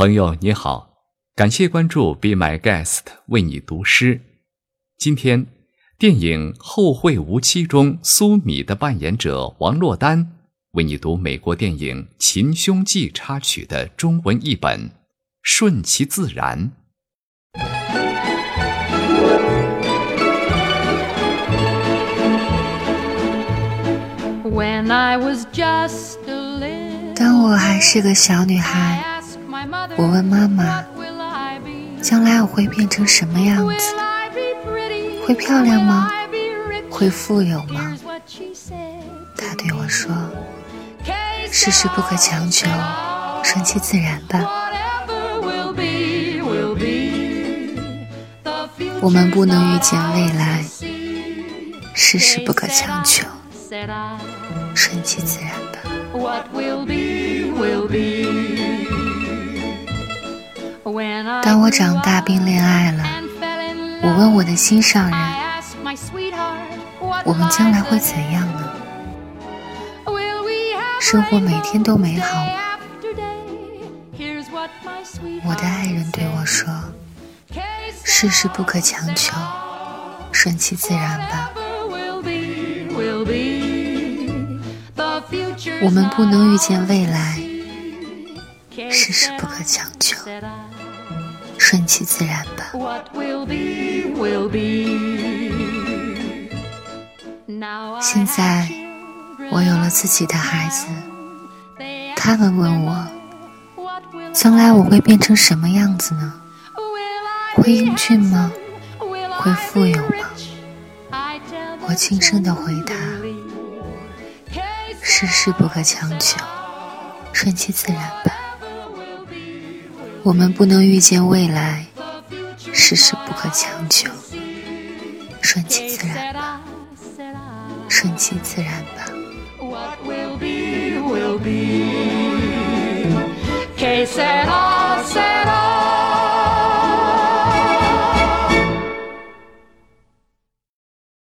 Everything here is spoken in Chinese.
朋友你好，感谢关注 Be My Guest 为你读诗。今天，电影《后会无期》中苏米的扮演者王珞丹为你读美国电影《秦凶记》插曲的中文译本《顺其自然》。当我还是个小女孩，我问妈妈：“将来我会变成什么样子？会漂亮吗？会富有吗？”她对我说：“世事不可强求，顺其自然吧。我们不能预见未来，世事不可强求。”顺其自然吧。当我长大并恋爱了，我问我的心上人：“我们将来会怎样呢？生活每天都美好吗？”我的爱人对我说：“世事不可强求，顺其自然吧。”我们不能预见未来，世事不可强求，顺其自然吧。现在我有了自己的孩子，他们问我，将来我会变成什么样子呢？会英俊吗？会富有吗？我轻声的回答。世事不可强求，顺其自然吧。我们不能预见未来，事事不可强求，顺其自然吧，顺其自然吧。What will be, will be.